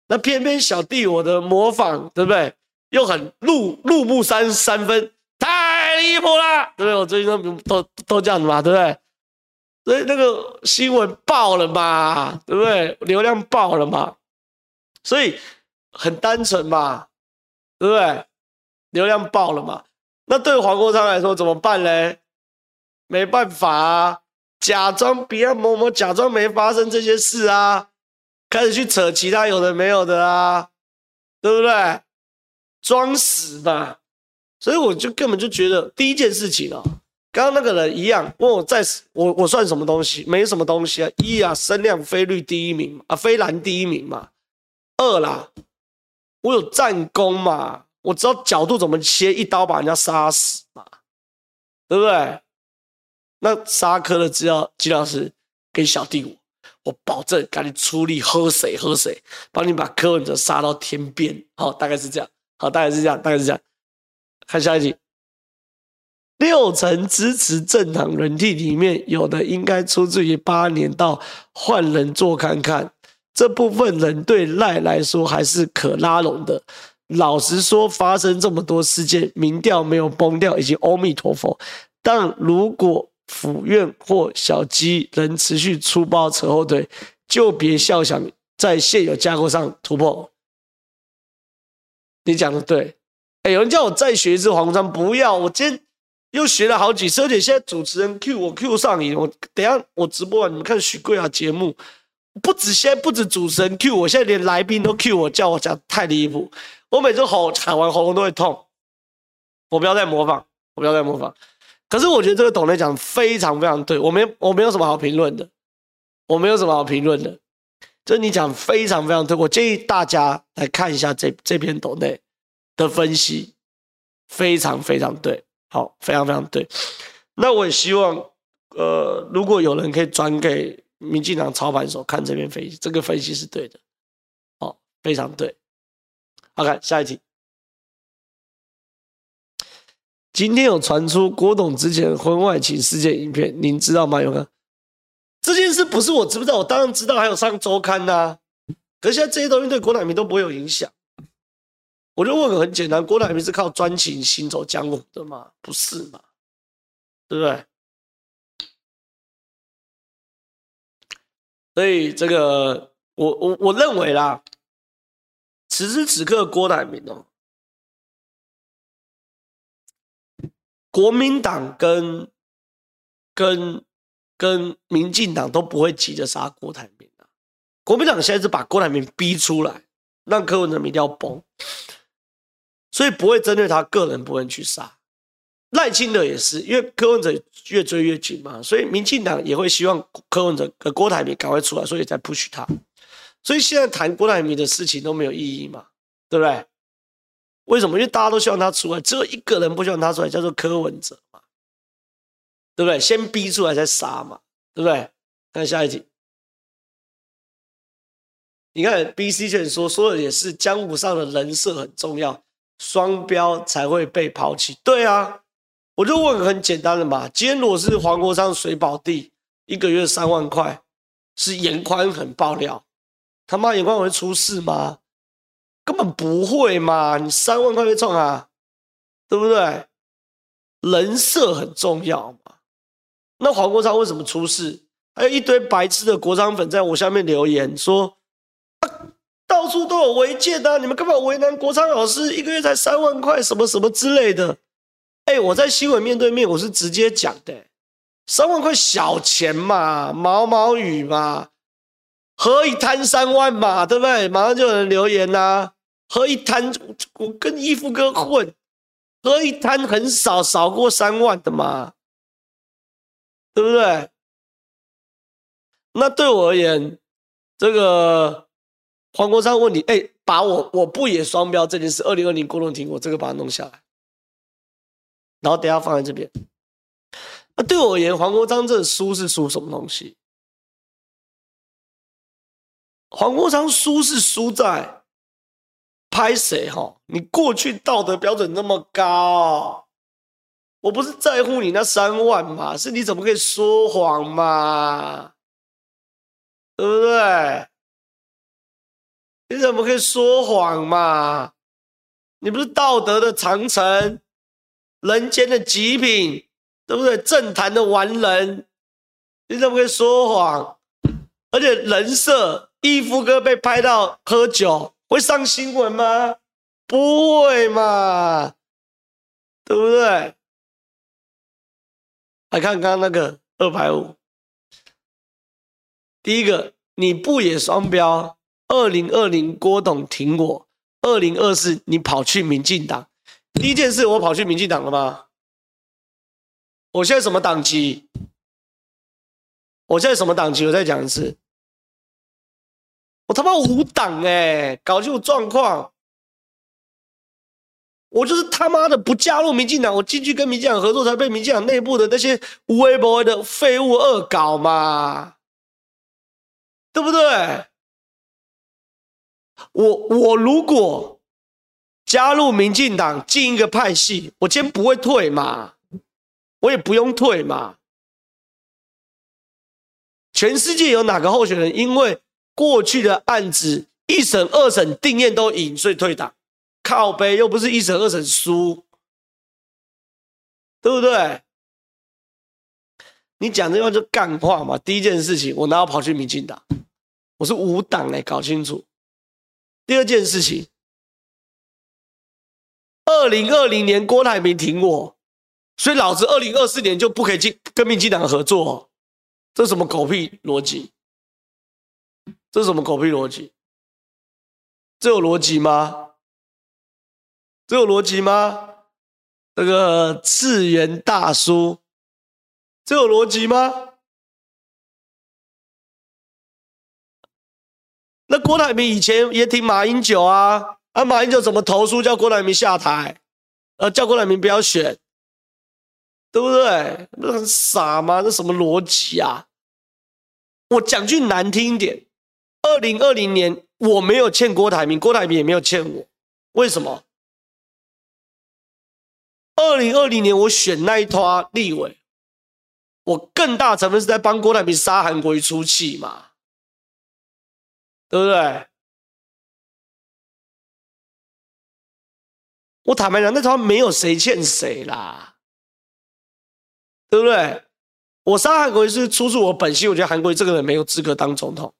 那偏偏小弟我的模仿，对不对？又很入入木三三分，太离谱了，对不对？我最近都都都这样子嘛，对不对？所以那个新闻爆了嘛，对不对？流量爆了嘛，所以很单纯嘛，对不对？流量爆了嘛？那对黄国昌来说怎么办嘞？没办法啊，假装别人某某假装没发生这些事啊，开始去扯其他有的没有的啊，对不对？装死吧。所以我就根本就觉得第一件事情哦，刚刚那个人一样问我在我我算什么东西？没什么东西啊。一啊，声量飞率第一名啊，飞蓝第一名嘛。二啦，我有战功嘛。我知道角度怎么切，一刀把人家杀死嘛，对不对？那杀科的资料，金老师给小弟我，我保证赶紧出力喝水喝水，帮你把柯文哲杀到天边。好，大概是这样。好，大概是这样，大概是这样。看下一题，六成支持政党人替里面有的应该出自于八年到换人做看看，这部分人对赖来说还是可拉拢的。老实说，发生这么多事件，民调没有崩掉，已经阿弥陀佛。但如果府院或小鸡能持续出包扯后腿，就别笑想在现有架构上突破。你讲的对，哎，有人叫我再学一次黄章，不要，我今天又学了好几次，而且现在主持人 Q 我 Q 上瘾，我等下我直播完，你们看许贵啊节目。不止现在，不止主持人 Q 我，现在连来宾都 Q 我，叫我讲太离谱。我每次吼喊完喉咙都会痛。我不要再模仿，我不要再模仿。可是我觉得这个董磊讲非常非常对，我没我没有什么好评论的，我没有什么好评论的。就是你讲非常非常对，我建议大家来看一下这这篇董磊的分析，非常非常对，好，非常非常对。那我也希望，呃，如果有人可以转给。民进党操盘手看这篇分析，这个分析是对的，哦，非常对。好，看下一题。今天有传出郭董之前婚外情事件影片，您知道吗？有没有？这件事不是我知不知道？我当然知道，还有上周刊呐、可是现在这些东西对郭台铭都不会有影响。我就问个很简单：郭台铭是靠专情行走江湖的吗？不是嘛？对不对？所以这个，我我我认为啦，此时此刻郭台铭哦，国民党跟跟跟民进党都不会急着杀郭台铭啊。国民党现在是把郭台铭逼出来，让柯文哲一定要崩，所以不会针对他个人不会去杀。赖清德也是，因为柯文哲越追越紧嘛，所以民进党也会希望柯文哲和郭台铭赶快出来，所以才 push 他。所以现在谈郭台铭的事情都没有意义嘛，对不对？为什么？因为大家都希望他出来，只有一个人不希望他出来，叫做柯文哲嘛，对不对？先逼出来再杀嘛，对不对？看下一题，你看 BC 卷说说的也是江湖上的人设很重要，双标才会被抛弃。对啊。我就问很简单的嘛，今天如果是黄国昌水宝地，一个月三万块，是严宽很爆料，他妈严宽会出事吗？根本不会嘛，你三万块被冲啊，对不对？人设很重要嘛。那黄国昌为什么出事？还有一堆白痴的国昌粉在我下面留言说，到处都有违建的，你们干嘛为难国昌老师？一个月才三万块，什么什么之类的。哎、我在新闻面对面，我是直接讲的，三万块小钱嘛，毛毛雨嘛，何以贪三万嘛，对不对？马上就有人留言呐、啊，何以贪？我跟义父哥混，何以贪很少，少过三万的嘛，对不对？那对我而言，这个黄国昌问你，哎、把我我不也双标这件事，二零二零郭董听我这个把它弄下来。然后等下放在这边。那对我而言，黄国昌这输是输什么东西？黄国昌输是输在拍谁哈？你过去道德标准那么高，我不是在乎你那三万嘛，是你怎么可以说谎嘛？对不对？你怎么可以说谎嘛？你不是道德的长城？人间的极品，对不对？政坛的完人，你怎么可以说谎？而且人设，义夫哥被拍到喝酒，会上新闻吗？不会嘛，对不对？来看刚那个二百五，第一个你不也双标？二零二零郭董挺我，二零二四你跑去民进党。第一件事，我跑去民进党了吗？我现在什么党籍？我现在什么党籍？我再讲一次，我他妈无党哎！搞清楚状况，我就是他妈的不加入民进党，我进去跟民进党合作，才被民进党内部的那些无微博的废物恶搞嘛，对不对？我我如果。加入民进党进一个派系，我今天不会退嘛，我也不用退嘛。全世界有哪个候选人因为过去的案子一审、二审定谳都赢，所以退党？靠背又不是一审、二审输，对不对？你讲这话就干话嘛。第一件事情，我哪有跑去民进党？我是无党哎，搞清楚。第二件事情。二零二零年郭台铭挺我，所以老子二零二四年就不可以进跟民进党合作，这什么狗屁逻辑？这什么狗屁逻辑？这有逻辑吗？这有逻辑吗？那个次元大叔，这有逻辑吗？那郭台铭以前也挺马英九啊。啊，马英九怎么投书叫郭台铭下台？呃，叫郭台铭不要选，对不对？不是很傻吗？这什么逻辑啊？我讲句难听一点，二零二零年我没有欠郭台铭，郭台铭也没有欠我。为什么？二零二零年我选那一拖立委，我更大成分是在帮郭台铭杀韩国瑜出气嘛，对不对？我坦白讲，那拖没有谁欠谁啦，对不对？我杀韩国瑜是出自我本心，我觉得韩国瑜这个人没有资格当总统，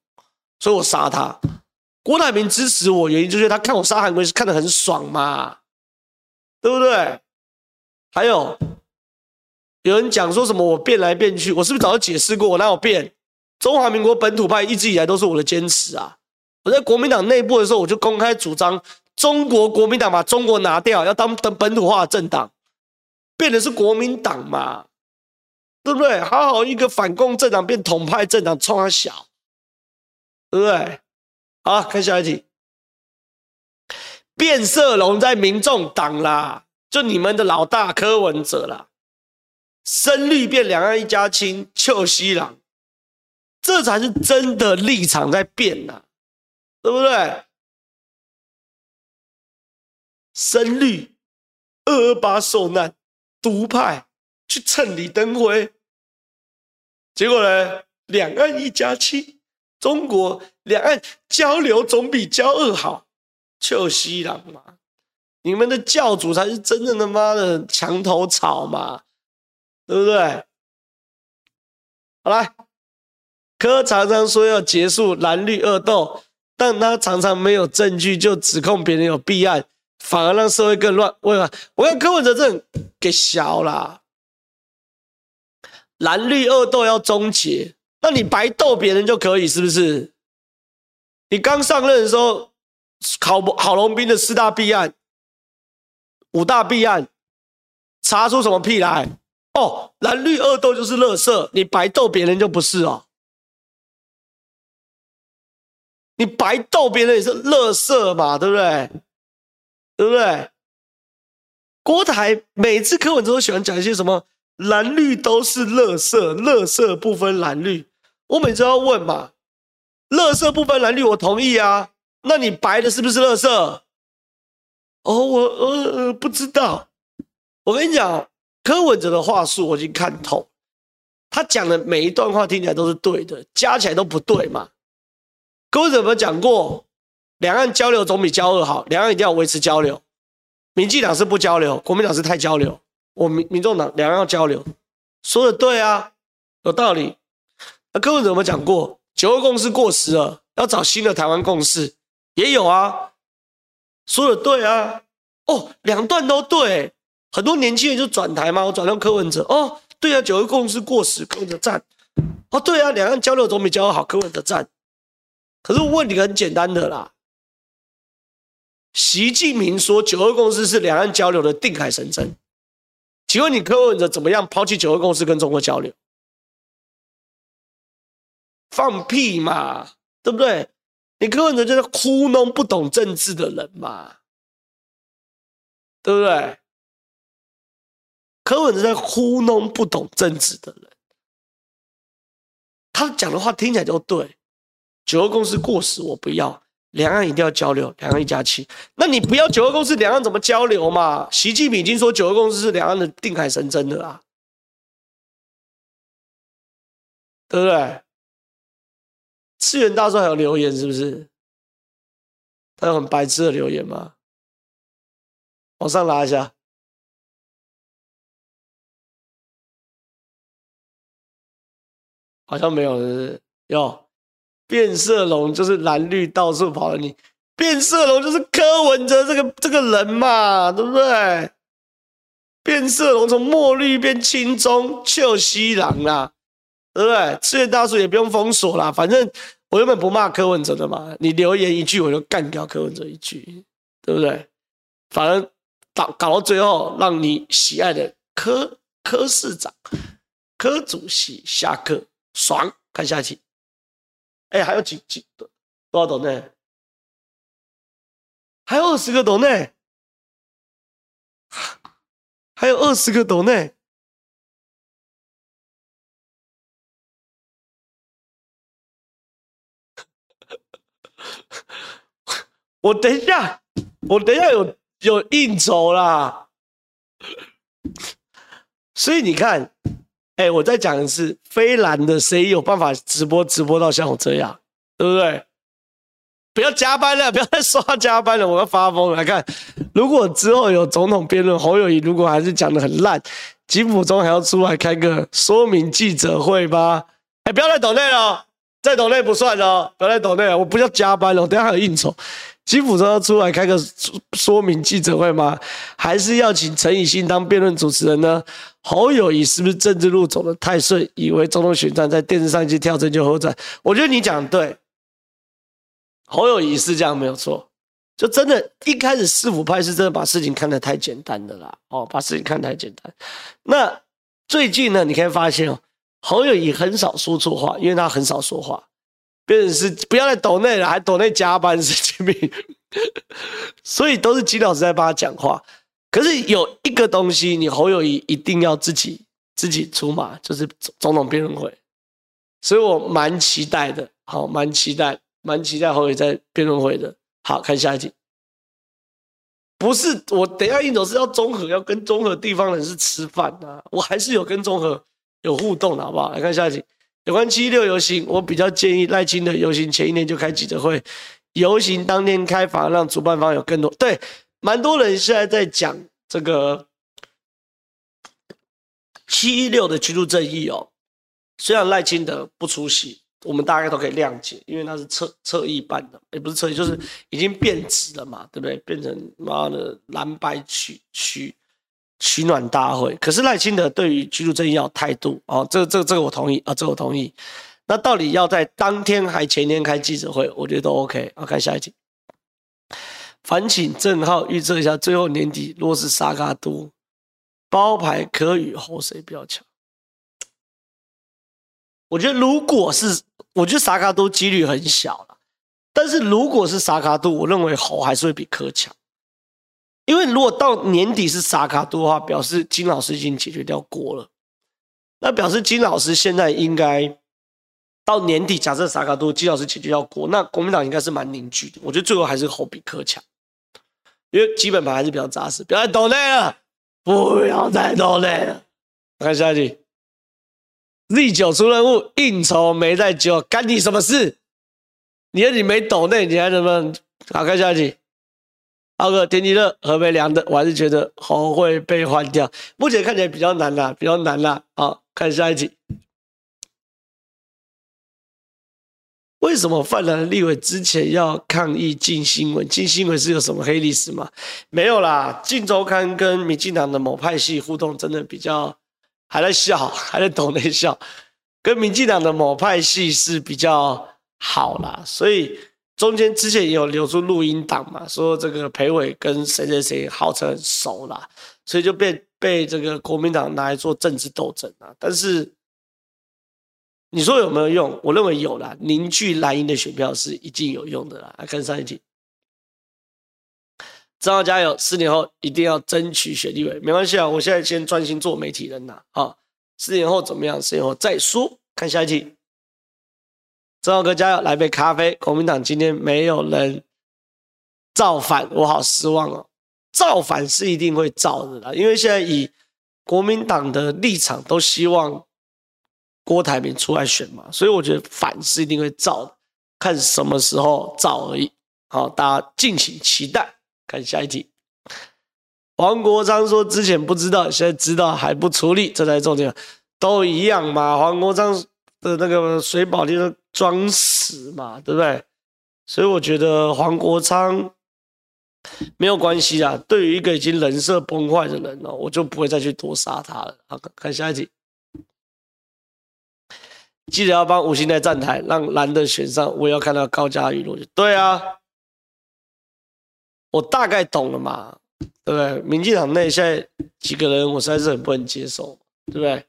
所以我杀他。郭台铭支持我原因就是他看我杀韩国瑜是看得很爽嘛，对不对？还有有人讲说什么我变来变去，我是不是早就解释过？我哪有变？中华民国本土派一直以来都是我的坚持啊！我在国民党内部的时候，我就公开主张中国国民党把中国拿掉，要当本本土化政党，变的是国民党嘛，对不对？好好一个反共政党变统派政党，冲他小，对不对？好，看下一题，变色龙在民众党啦。就你们的老大柯文哲啦，深绿变两岸一家亲，臭西郎，这才是真的立场在变呐，对不对？深绿二二八受难，独派去蹭李登辉，结果呢？两岸一家亲，中国两岸交流总比交恶好，臭西郎嘛。你们的教主才是真正的妈的墙头草嘛，对不对？好来，柯常常说要结束蓝绿恶斗，但他常常没有证据就指控别人有弊案，反而让社会更乱。为什么？我看柯文哲这给小啦，蓝绿恶斗要终结，那你白斗别人就可以，是不是？你刚上任的时候，郝郝龙斌的四大弊案。五大弊案，查出什么屁来？哦，蓝绿恶斗就是垃圾，你白斗别人就不是哦。你白斗别人也是垃圾嘛，对不对？对不对？郭台每次柯文哲都喜欢讲一些什么蓝绿都是垃圾，垃圾不分蓝绿。我每次都要问嘛，垃圾不分蓝绿，我同意啊。那你白的是不是垃圾？哦，我呃不知道。我跟你讲，柯文哲的话术我已经看透，他讲的每一段话听起来都是对的，加起来都不对嘛。柯文哲有没有讲过，两岸交流总比交恶好，两岸一定要维持交流。民进党是不交流，国民党是太交流。我民民众党两岸要交流，说的对啊，有道理。那柯文哲有没有讲过，九二共识过时了，要找新的台湾共识？也有啊。说的对啊，哦，两段都对，很多年轻人就转台嘛，我转到柯文哲，哦，对啊，九二共识过时，柯文哲赞，哦，对啊，两岸交流总比交流好，柯文哲赞。可是我问题很简单的啦，习近平说九二共识是两岸交流的定海神针，请问你柯文哲怎么样抛弃九二共识跟中国交流？放屁嘛，对不对？你柯文哲就是糊弄不懂政治的人嘛，对不对？柯文哲在糊弄不懂政治的人，他讲的话听起来就对。九二共识过时，我不要。两岸一定要交流，两岸一家亲。那你不要九二共识，两岸怎么交流嘛？习近平已经说九二共识是两岸的定海神针的啦，对不对？次元大叔还有留言是不是？他有很白痴的留言吗？往上拉一下，好像没有，是不是？有变色龙就是蓝绿到处跑的你，变色龙就是柯文哲这个这个人嘛，对不对？变色龙从墨绿变青棕，就西郎啦。对不对？次元大叔也不用封锁啦，反正我原本不骂柯文哲的嘛，你留言一句我就干掉柯文哲一句，对不对？反正搞搞到最后，让你喜爱的柯柯市长、柯主席下课爽，看下期。哎，还有几几多多少斗内？还有二十个斗内，还有二十个斗内。我等一下，我等一下有有应酬啦。所以你看，哎、我再讲一次，非蓝的谁有办法直播直播到像我这样，对不对？不要加班了，不要再刷加班了，我要发疯了。来看，如果之后有总统辩论，侯友宜如果还是讲得很烂，金普中还要出来开个说明记者会吗？哎、不要再抖内了，再抖内不算了，不要再抖内了，我不要加班了，我等下还有应酬。金溥中要出来开个说明记者会吗？还是要请陈以信当辩论主持人呢？侯友谊是不是政治路走的太顺，以为总统选战在电视上一跳针就好转？我觉得你讲对。侯友谊是这样没有错，就真的，一开始市府派是真的把事情看得太简单的啦，哦，把事情看太简单。那最近呢，你可以发现哦，侯友谊很少说错话，因为他很少说话，变成是不要再抖内了，还抖内加班神经病，所以都是金老师在帮他讲话。可是有一个东西，你侯友宜一定要自己自己出马，就是总统辩论会，所以我蛮期待的，好，蛮期待。蛮期待侯友宜在辩论会的。好，看下一集。不是我等下应酬是要中和，要跟中和地方人士吃饭呐。我还是有跟中和有互动的，好不好？来看下一集。有关七一六游行，我比较建议赖清德游行前一年就开记者会，游行当天开房，让主办方有更多。对，蛮多人现在在讲这个七一六的居住正义哦。虽然赖清德不出席。我们大概都可以谅解，因为他是侧侧翼办的，也不是侧翼，就是已经变质了嘛，对不对？变成妈的蓝白区区取暖大会。可是赖清德对于居住正义要态度哦，这这这个我同意啊，这个我同意。那到底要在当天还前天开记者会，我觉得都 OK。好，看下一题，烦请郑浩预测一下，最后年底若是沙卡都包牌可与侯谁比较强？我觉得如果是。我觉得萨卡都几率很小了，但是如果是萨卡都，我认为侯还是会比柯强，因为如果到年底是萨卡都的话，表示金老师已经解决掉锅了，那表示金老师现在应该到年底，假设萨卡都金老师解决掉锅，那国民党应该是蛮凝聚的。我觉得最后还是侯比柯强，因为基本盘还是比较扎实。不要再抖内了，不要再抖内了。看下一题。Z 九出任务，应酬没在酒，干你什么事？你说你没抖内，你还能不能？好，看下一题。浩哥，天气热，河北凉的，我还是觉得侯会被换掉。目前看起来比较难啦，比较难啦。好，看下一题。为什么泛蓝立委之前要抗议镜新闻？镜新闻是有什么黑历史吗？没有啦，镜周刊跟民进党的某派系互动真的比较。还在笑，还在抖内笑，跟民进党的某派系是比较好啦，所以中间之前也有流出录音档嘛，说这个裴伟跟谁谁谁号称熟啦，所以就被被这个国民党拿来做政治斗争啊。但是你说有没有用？我认为有啦，凝聚蓝营的选票是一定有用的啦。来看上一题。正皓加油！四年后一定要争取选立委，没关系啊，我现在先专心做媒体人呐。啊，四年后怎么样？四年后再说。看下一题。正浩哥加油！来杯咖啡。国民党今天没有人造反，我好失望哦。造反是一定会造的啦，因为现在以国民党的立场，都希望郭台铭出来选嘛，所以我觉得反是一定会造的，看什么时候造而已。好，大家敬请期待。看下一题，黄国昌说之前不知道，现在知道还不处理，这才重点。都一样嘛，黄国昌的那个水保就是装死嘛，对不对？所以我觉得黄国昌没有关系啊。对于一个已经人设崩坏的人呢，我就不会再去多杀他了。好，看下一题，记得要帮吴欣岱站台，让蓝的选上。我也要看到高嘉瑜落去。对啊。我大概懂了嘛，对不对？民进党内现在几个人，我实在是很不能接受，对不对？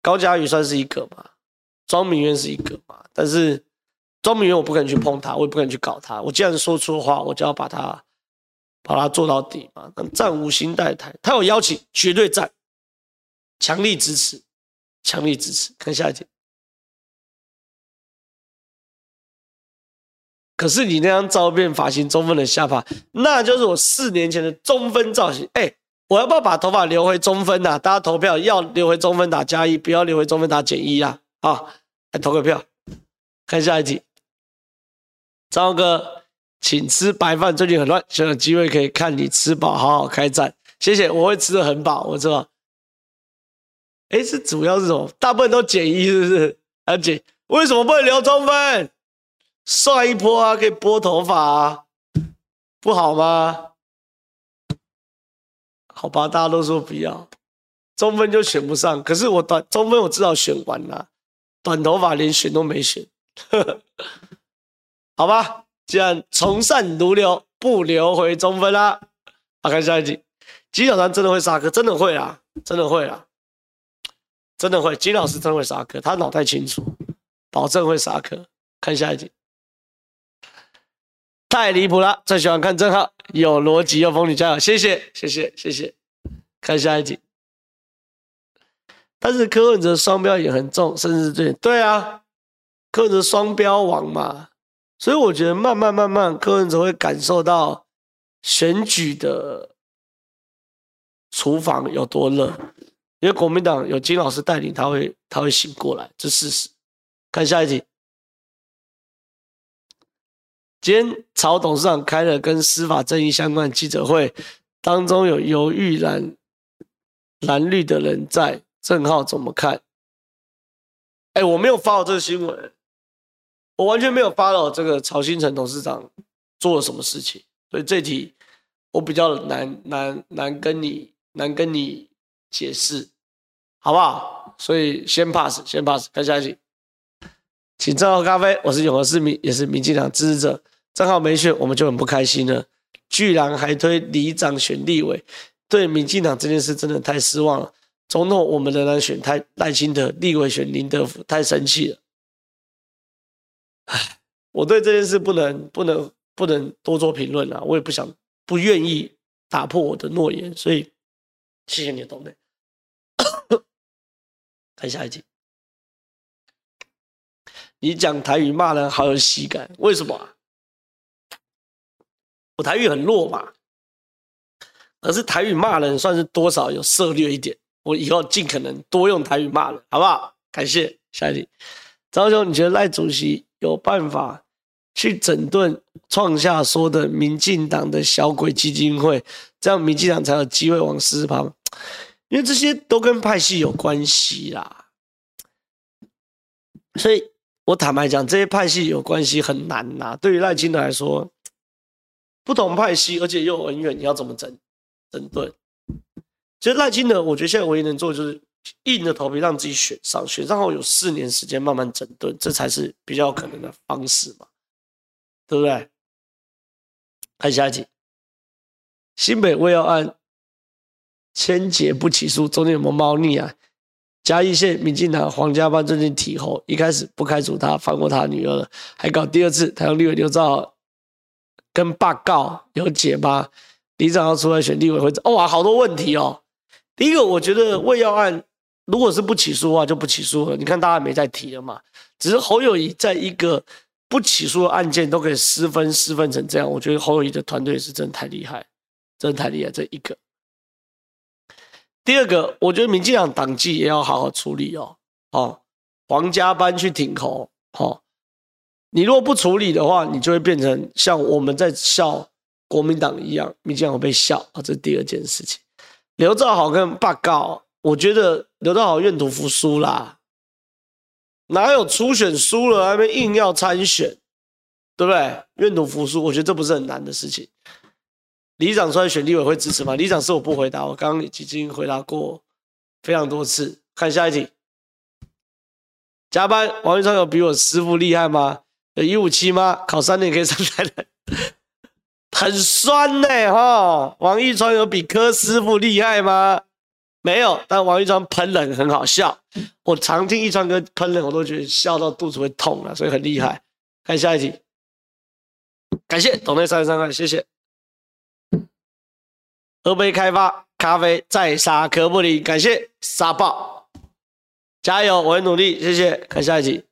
高嘉瑜算是一个嘛，庄明渊是一个嘛，但是庄明渊我不敢去碰他，我也不敢去搞他。我既然说出话，我就要把他把他做到底嘛。那战吴欣岱台，他有邀请，绝对战，强力支持，强力支持。看下一题。可是你那张照片发型中分的下巴，那就是我四年前的中分造型。哎，我要不要把头发留回中分啊？大家投票要留回中分打加一，不要留回中分打减一啊！好，来投个票，看下一题。张哥，请吃白饭，最近很乱，想有机会可以看你吃饱，好好开战。谢谢，我会吃得很饱，我知道。哎，是主要是什么？大部分都减一，是不是？要减？为什么不能留中分？帅一波啊，可以拨头发啊，不好吗？好吧，大家都说不要，中分就选不上。可是我短中分我至少选完了，短头发连选都没选。好吧，既然从善如流，不留回中分啦。好，看下一集，金小川真的会杀科，真的会啊，真的会啊，真的会。金老师真的会杀科，他脑袋清楚，保证会杀科。看下一集，太离谱了，最喜欢看正浩。有逻辑又风雨加油，谢谢谢谢谢谢。看下一集，但是柯文哲双标也很重，甚至对对啊，柯文哲双标王嘛，所以我觉得慢慢慢慢，柯文哲会感受到选举的厨房有多热，因为国民党有金老师带领，他会他会醒过来，这事实。看下一题。今天曹董事长开了跟司法正义相关的记者会，当中有犹豫蓝蓝绿的人在，郑浩怎么看？哎，我没有发到这个新闻，我完全没有发到这个曹兴诚董事长做了什么事情，所以这题我比较难难难跟你难跟你解释，好不好？所以先 pass，先 pass，看下一题，请正浩咖啡，我是永和市民，也是民进党支持者。正好没选，我们就很不开心了。居然还推里长选立委，对民进党这件事真的太失望了。总统我们仍然选太赖清德，立委选林德福，太生气了。唉，我对这件事不能不能不能多做评论了，我也不想不愿意打破我的诺言，所以谢谢你的懂内。看下一集，你讲台语骂人好有喜感，为什么啊？我台语很弱嘛，可是台语骂人算是多少有涉猎一点。我以后尽可能多用台语骂人，好不好？感谢。下一题，张兄，你觉得赖主席有办法去整顿创下说的民进党的小鬼基金会，这样民进党才有机会往死旁？因为这些都跟派系有关系啦，所以我坦白讲，这些派系有关系很难呐。对于赖清德来说。不同派系，而且又很远，你要怎么整整顿？其实赖清德，我觉得现在唯一能做的就是硬着头皮让自己选上，选上后有四年时间慢慢整顿，这才是比较可能的方式嘛，对不对？看下一集，新北卫药案千劫不起诉，中间有没有猫腻啊？嘉义县民进党黄家班最近提后，一开始不开除他，放过他女儿了，还搞第二次，台中立委刘兆。跟爸告有解吗？李长要出来选立委会，哇，好多问题哦。第一个，我觉得卫药案如果是不起诉的话，就不起诉了。你看大家没再提了嘛？只是侯友宜在一个不起诉的案件都可以失分失分成这样，我觉得侯友宜的团队是真的太厉害，真的太厉害。这一个。第二个，我觉得民进党党纪也要好好处理哦。哦，黄家班去挺侯，哦。你如果不处理的话，你就会变成像我们在笑国民党一样，民进党被笑啊！这是第二件事情。刘兆好跟罢告，我觉得刘兆好愿赌服输啦，哪有初选输了还没硬要参选，对不对？愿赌服输，我觉得这不是很难的事情。里长出来选立委会支持吗？里长是我不回答，我刚刚已经回答过非常多次。看下一题，加班，王玉昌有比我师父厉害吗？有一五七吗？考三年可以上台的，很酸呢、哈。王一川有比柯师傅厉害吗？没有，但王一川喷人很好笑。我常听一川哥喷人，我都觉得笑到肚子会痛了，所以很厉害。看下一题，感谢董内三十三块，谢谢。喝杯开发咖啡，再杀可不离，感谢杀爆，加油，我会努力，谢谢。看下一题，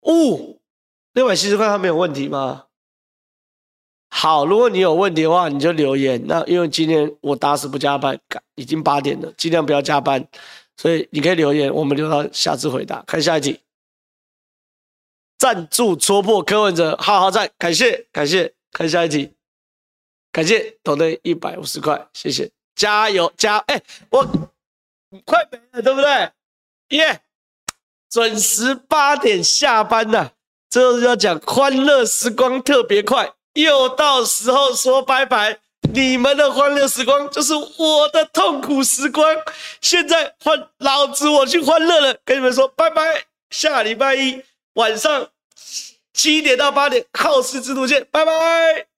哦。六百七十块，他没有问题吗？好，如果你有问题的话，你就留言。那因为今天我打死不加班，已经八点了，尽量不要加班，所以你可以留言，我们留到下次回答。看下一题，赞助戳破柯文哲，好好赞，感谢感谢。看下一题，感谢抖内一百五十块，谢谢，加油加哎、我快没了，对不对？耶、准时八点下班呐。最后就要讲欢乐时光特别快，又到时候说拜拜。你们的欢乐时光就是我的痛苦时光。现在换老子我去欢乐了，跟你们说拜拜。下礼拜一晚上七点到八点，好事之徒见，拜拜。